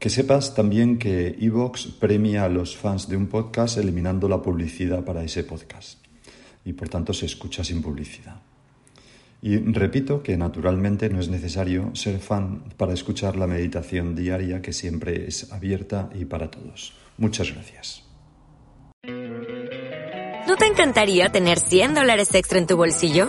Que sepas también que Evox premia a los fans de un podcast eliminando la publicidad para ese podcast y por tanto se escucha sin publicidad. Y repito que naturalmente no es necesario ser fan para escuchar la meditación diaria que siempre es abierta y para todos. Muchas gracias. ¿No te encantaría tener 100 dólares extra en tu bolsillo?